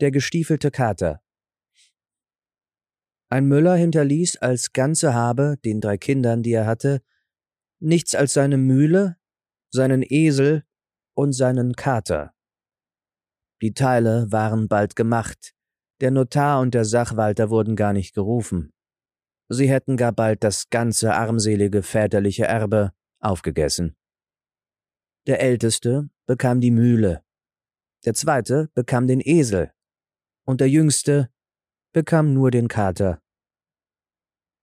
Der gestiefelte Kater. Ein Müller hinterließ als ganze Habe den drei Kindern, die er hatte, nichts als seine Mühle, seinen Esel und seinen Kater. Die Teile waren bald gemacht, der Notar und der Sachwalter wurden gar nicht gerufen. Sie hätten gar bald das ganze armselige väterliche Erbe aufgegessen. Der Älteste bekam die Mühle, der Zweite bekam den Esel, und der Jüngste bekam nur den Kater.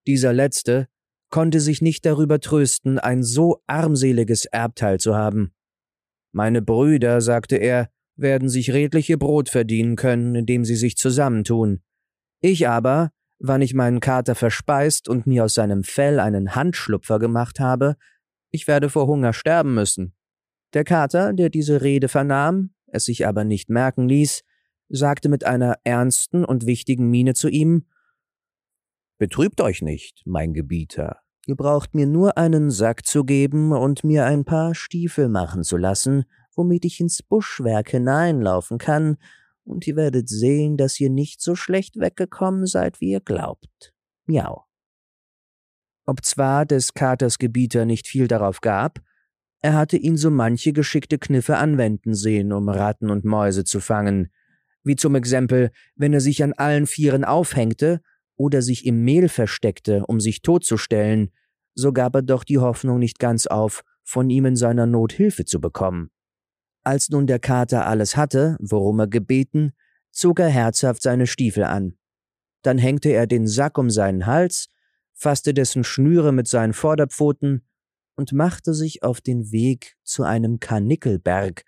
Dieser Letzte konnte sich nicht darüber trösten, ein so armseliges Erbteil zu haben. Meine Brüder, sagte er, werden sich redliche Brot verdienen können, indem sie sich zusammentun. Ich aber, wann ich meinen Kater verspeist und mir aus seinem Fell einen Handschlupfer gemacht habe, ich werde vor Hunger sterben müssen. Der Kater, der diese Rede vernahm, es sich aber nicht merken ließ, sagte mit einer ernsten und wichtigen Miene zu ihm Betrübt euch nicht, mein Gebieter. Ihr braucht mir nur einen Sack zu geben und mir ein paar Stiefel machen zu lassen, womit ich ins Buschwerk hineinlaufen kann, und ihr werdet sehen, dass ihr nicht so schlecht weggekommen seid, wie ihr glaubt. Miau. Obzwar des Katers Gebieter nicht viel darauf gab, er hatte ihn so manche geschickte Kniffe anwenden sehen, um Ratten und Mäuse zu fangen, wie zum Exempel, wenn er sich an allen Vieren aufhängte oder sich im Mehl versteckte, um sich totzustellen, so gab er doch die Hoffnung nicht ganz auf, von ihm in seiner Not Hilfe zu bekommen. Als nun der Kater alles hatte, worum er gebeten, zog er herzhaft seine Stiefel an. Dann hängte er den Sack um seinen Hals, fasste dessen Schnüre mit seinen Vorderpfoten und machte sich auf den Weg zu einem Karnickelberg,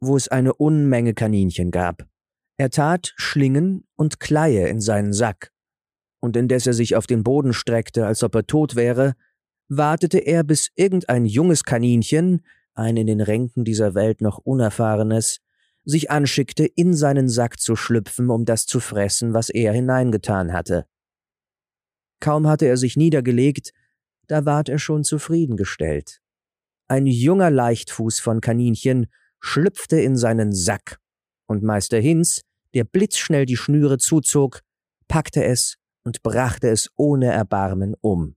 wo es eine Unmenge Kaninchen gab. Er tat Schlingen und Kleie in seinen Sack, und indes er sich auf den Boden streckte, als ob er tot wäre, wartete er, bis irgendein junges Kaninchen, ein in den Ränken dieser Welt noch unerfahrenes, sich anschickte, in seinen Sack zu schlüpfen, um das zu fressen, was er hineingetan hatte. Kaum hatte er sich niedergelegt, da ward er schon zufriedengestellt. Ein junger Leichtfuß von Kaninchen schlüpfte in seinen Sack, und Meister Hinz, der blitzschnell die Schnüre zuzog, packte es und brachte es ohne Erbarmen um.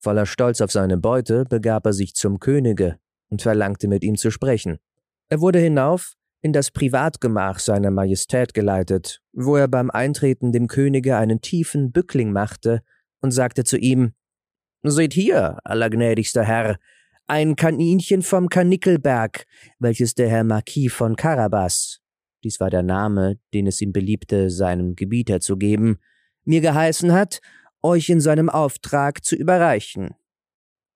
Voller Stolz auf seine Beute begab er sich zum Könige und verlangte mit ihm zu sprechen. Er wurde hinauf in das Privatgemach seiner Majestät geleitet, wo er beim Eintreten dem Könige einen tiefen Bückling machte und sagte zu ihm Seht hier, allergnädigster Herr, ein Kaninchen vom Kanickelberg, welches der Herr Marquis von Carabas, dies war der Name, den es ihm beliebte, seinem Gebieter zu geben, mir geheißen hat, euch in seinem Auftrag zu überreichen.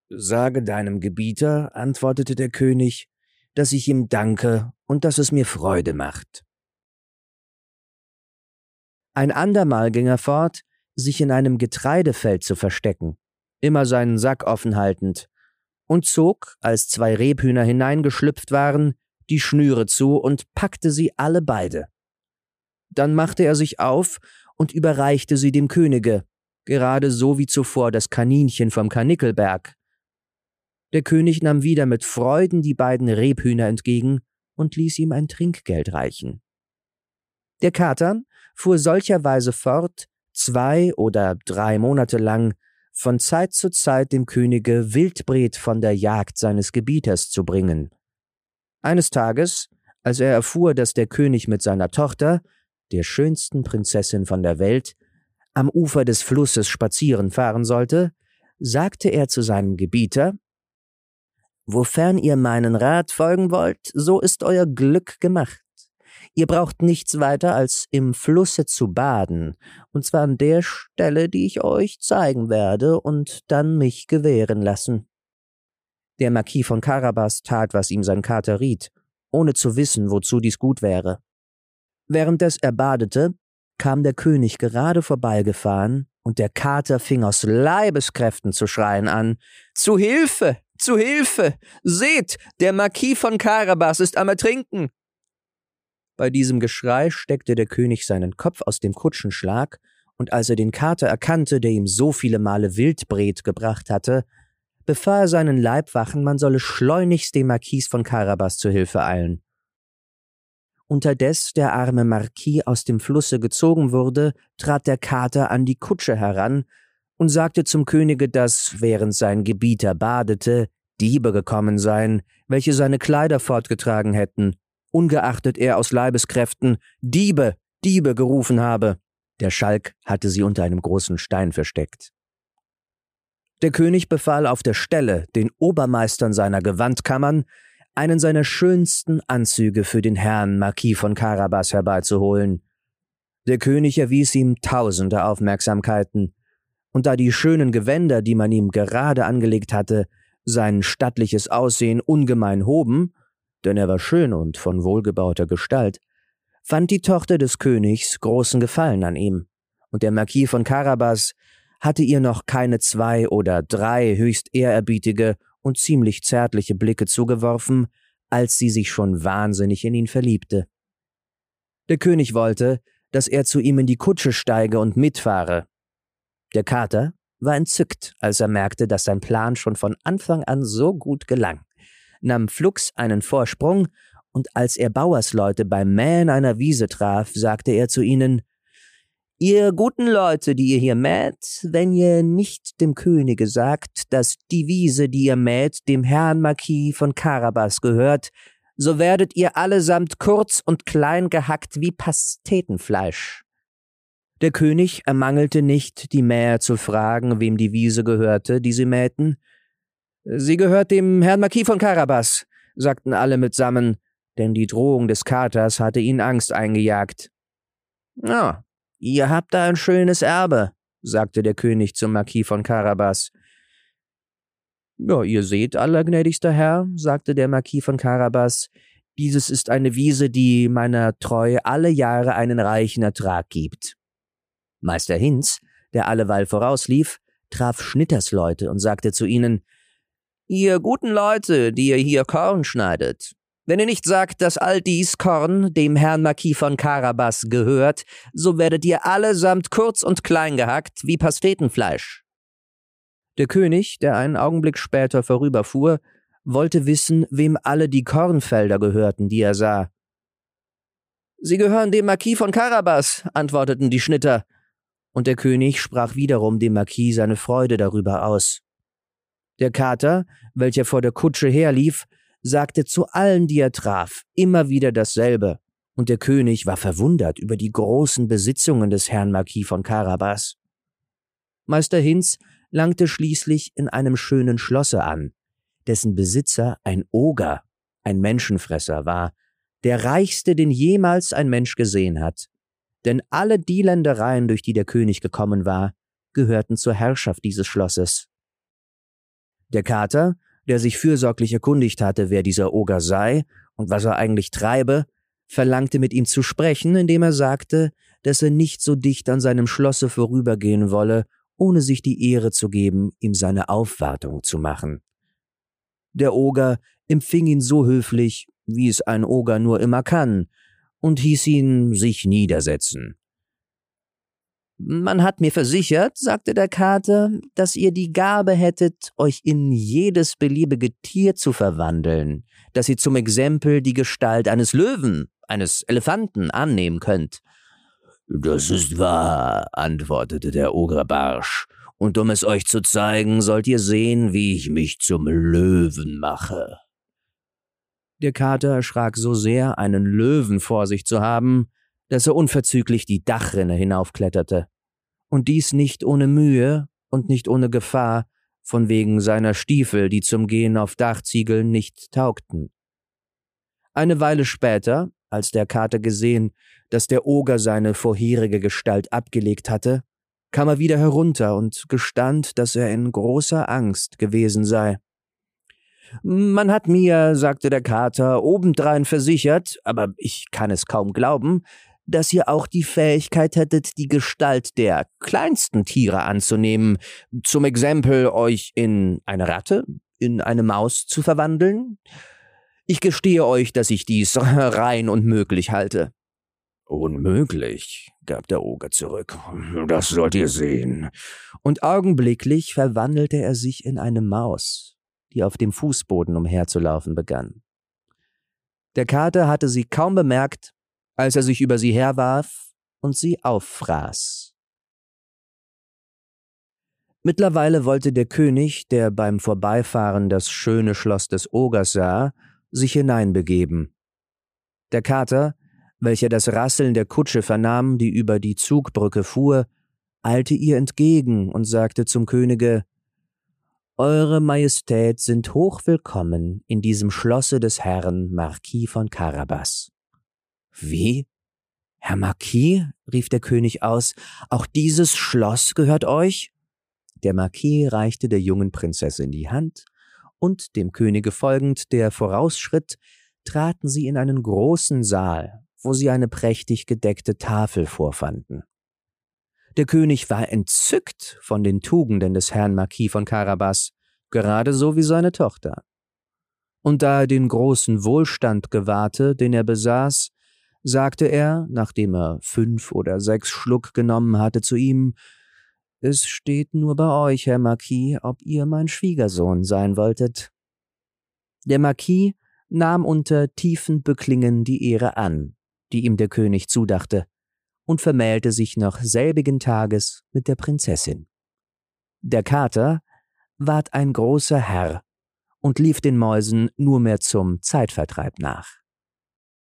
Sage deinem Gebieter, antwortete der König, dass ich ihm danke und dass es mir Freude macht. Ein andermal ging er fort, sich in einem Getreidefeld zu verstecken, immer seinen Sack offen haltend, und zog, als zwei Rebhühner hineingeschlüpft waren, die Schnüre zu und packte sie alle beide. Dann machte er sich auf und überreichte sie dem Könige, gerade so wie zuvor das Kaninchen vom Karnickelberg. Der König nahm wieder mit Freuden die beiden Rebhühner entgegen und ließ ihm ein Trinkgeld reichen. Der Kater fuhr solcherweise fort, zwei oder drei Monate lang, von Zeit zu Zeit dem Könige Wildbret von der Jagd seines Gebieters zu bringen. Eines Tages, als er erfuhr, dass der König mit seiner Tochter, der schönsten Prinzessin von der Welt, am Ufer des Flusses spazieren fahren sollte, sagte er zu seinem Gebieter Wofern ihr meinen Rat folgen wollt, so ist euer Glück gemacht. Ihr braucht nichts weiter als im Flusse zu baden, und zwar an der Stelle, die ich euch zeigen werde, und dann mich gewähren lassen. Der Marquis von Carabas tat, was ihm sein Kater riet, ohne zu wissen, wozu dies gut wäre. Währenddes er badete, kam der König gerade vorbeigefahren, und der Kater fing aus Leibeskräften zu schreien an. Zu Hilfe! Zu Hilfe! Seht, der Marquis von Carabas ist am Ertrinken! Bei diesem Geschrei steckte der König seinen Kopf aus dem Kutschenschlag, und als er den Kater erkannte, der ihm so viele Male Wildbret gebracht hatte, befahl seinen Leibwachen, man solle schleunigst dem Marquis von Carabas zu Hilfe eilen. unterdes der arme Marquis aus dem Flusse gezogen wurde, trat der Kater an die Kutsche heran und sagte zum Könige, dass, während sein Gebieter badete, Diebe gekommen seien, welche seine Kleider fortgetragen hätten, ungeachtet er aus Leibeskräften Diebe, Diebe gerufen habe. Der Schalk hatte sie unter einem großen Stein versteckt. Der König befahl auf der Stelle den Obermeistern seiner Gewandkammern, einen seiner schönsten Anzüge für den Herrn Marquis von Carabas herbeizuholen. Der König erwies ihm tausende Aufmerksamkeiten, und da die schönen Gewänder, die man ihm gerade angelegt hatte, sein stattliches Aussehen ungemein hoben, denn er war schön und von wohlgebauter Gestalt, fand die Tochter des Königs großen Gefallen an ihm, und der Marquis von Carabas hatte ihr noch keine zwei oder drei höchst ehrerbietige und ziemlich zärtliche Blicke zugeworfen, als sie sich schon wahnsinnig in ihn verliebte. Der König wollte, dass er zu ihm in die Kutsche steige und mitfahre. Der Kater war entzückt, als er merkte, dass sein Plan schon von Anfang an so gut gelang, nahm flugs einen Vorsprung, und als er Bauersleute beim Mähen einer Wiese traf, sagte er zu ihnen Ihr guten Leute, die ihr hier mäht, wenn ihr nicht dem Könige sagt, dass die Wiese, die ihr mäht, dem Herrn Marquis von Carabas gehört, so werdet ihr allesamt kurz und klein gehackt wie Pastetenfleisch. Der König ermangelte nicht, die Mäher zu fragen, wem die Wiese gehörte, die sie mähten. Sie gehört dem Herrn Marquis von Carabas, sagten alle mitsammen, denn die Drohung des Katers hatte ihnen Angst eingejagt. Ah, ihr habt da ein schönes Erbe, sagte der König zum Marquis von Carabas. Ja, ihr seht, allergnädigster Herr, sagte der Marquis von Carabas, dieses ist eine Wiese, die meiner Treu alle Jahre einen reichen Ertrag gibt. Meister Hinz, der alleweil vorauslief, traf Schnittersleute und sagte zu ihnen, Ihr guten Leute, die ihr hier Korn schneidet, wenn ihr nicht sagt, dass all dies Korn dem Herrn Marquis von Carabas gehört, so werdet ihr allesamt kurz und klein gehackt wie Pastetenfleisch. Der König, der einen Augenblick später vorüberfuhr, wollte wissen, wem alle die Kornfelder gehörten, die er sah. Sie gehören dem Marquis von Carabas, antworteten die Schnitter, und der König sprach wiederum dem Marquis seine Freude darüber aus. Der Kater, welcher vor der Kutsche herlief, sagte zu allen, die er traf, immer wieder dasselbe, und der König war verwundert über die großen Besitzungen des Herrn Marquis von Carabas. Meister Hinz langte schließlich in einem schönen Schlosse an, dessen Besitzer ein Oger, ein Menschenfresser war, der reichste, den jemals ein Mensch gesehen hat, denn alle die Ländereien, durch die der König gekommen war, gehörten zur Herrschaft dieses Schlosses. Der Kater, der sich fürsorglich erkundigt hatte, wer dieser Oger sei und was er eigentlich treibe, verlangte mit ihm zu sprechen, indem er sagte, dass er nicht so dicht an seinem Schlosse vorübergehen wolle, ohne sich die Ehre zu geben, ihm seine Aufwartung zu machen. Der Oger empfing ihn so höflich, wie es ein Oger nur immer kann, und hieß ihn sich niedersetzen. Man hat mir versichert, sagte der Kater, dass ihr die Gabe hättet, euch in jedes beliebige Tier zu verwandeln, dass ihr zum Exempel die Gestalt eines Löwen, eines Elefanten annehmen könnt. Das ist wahr, antwortete der Ogre barsch, und um es euch zu zeigen, sollt ihr sehen, wie ich mich zum Löwen mache. Der Kater erschrak so sehr, einen Löwen vor sich zu haben, dass er unverzüglich die Dachrinne hinaufkletterte. Und dies nicht ohne Mühe und nicht ohne Gefahr, von wegen seiner Stiefel, die zum Gehen auf Dachziegeln nicht taugten. Eine Weile später, als der Kater gesehen, dass der Oger seine vorherige Gestalt abgelegt hatte, kam er wieder herunter und gestand, dass er in großer Angst gewesen sei. Man hat mir, sagte der Kater, obendrein versichert, aber ich kann es kaum glauben, dass ihr auch die Fähigkeit hättet, die Gestalt der kleinsten Tiere anzunehmen, zum Exempel euch in eine Ratte, in eine Maus zu verwandeln? Ich gestehe euch, dass ich dies rein unmöglich halte. Unmöglich, gab der Oger zurück. Das sollt ihr sehen. Und augenblicklich verwandelte er sich in eine Maus, die auf dem Fußboden umherzulaufen begann. Der Kater hatte sie kaum bemerkt, als er sich über sie herwarf und sie auffraß. Mittlerweile wollte der König, der beim Vorbeifahren das schöne Schloss des Ogers sah, sich hineinbegeben. Der Kater, welcher das Rasseln der Kutsche vernahm, die über die Zugbrücke fuhr, eilte ihr entgegen und sagte zum Könige Eure Majestät sind hochwillkommen in diesem Schlosse des Herrn Marquis von Carabas. Wie? Herr Marquis? rief der König aus, auch dieses Schloss gehört euch? Der Marquis reichte der jungen Prinzessin die Hand, und dem Könige folgend, der vorausschritt, traten sie in einen großen Saal, wo sie eine prächtig gedeckte Tafel vorfanden. Der König war entzückt von den Tugenden des Herrn Marquis von Carabas, gerade so wie seine Tochter. Und da er den großen Wohlstand gewahrte, den er besaß, sagte er, nachdem er fünf oder sechs Schluck genommen hatte, zu ihm Es steht nur bei euch, Herr Marquis, ob ihr mein Schwiegersohn sein wolltet. Der Marquis nahm unter tiefen Bücklingen die Ehre an, die ihm der König zudachte, und vermählte sich noch selbigen Tages mit der Prinzessin. Der Kater ward ein großer Herr und lief den Mäusen nur mehr zum Zeitvertreib nach.